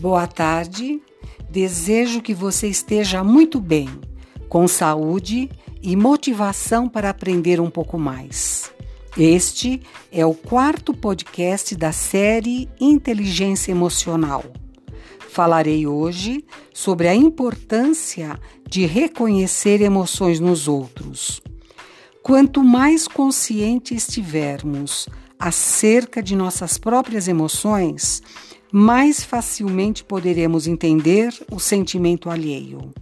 Boa tarde. Desejo que você esteja muito bem, com saúde e motivação para aprender um pouco mais. Este é o quarto podcast da série Inteligência Emocional. Falarei hoje sobre a importância de reconhecer emoções nos outros. Quanto mais consciente estivermos acerca de nossas próprias emoções, mais facilmente poderemos entender o sentimento alheio.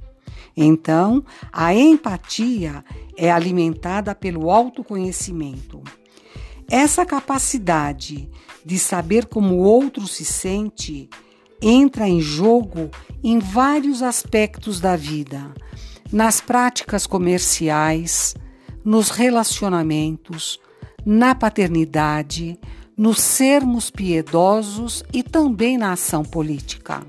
Então, a empatia é alimentada pelo autoconhecimento. Essa capacidade de saber como o outro se sente entra em jogo em vários aspectos da vida, nas práticas comerciais, nos relacionamentos, na paternidade, nos sermos piedosos e também na ação política.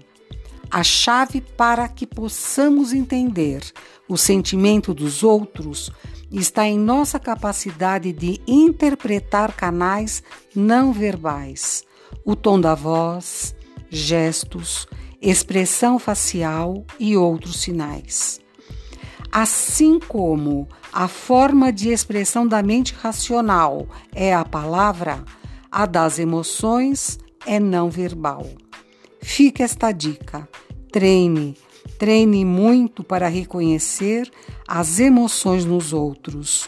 A chave para que possamos entender o sentimento dos outros está em nossa capacidade de interpretar canais não verbais, o tom da voz, gestos, expressão facial e outros sinais. Assim como a forma de expressão da mente racional é a palavra, a das emoções é não verbal. Fica esta dica. Treine, treine muito para reconhecer as emoções nos outros.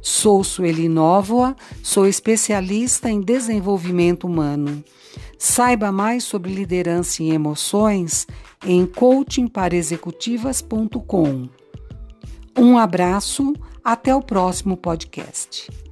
Sou Sueli Nóvoa, sou especialista em desenvolvimento humano. Saiba mais sobre liderança e emoções em coachingparaexecutivas.com. Um abraço, até o próximo podcast.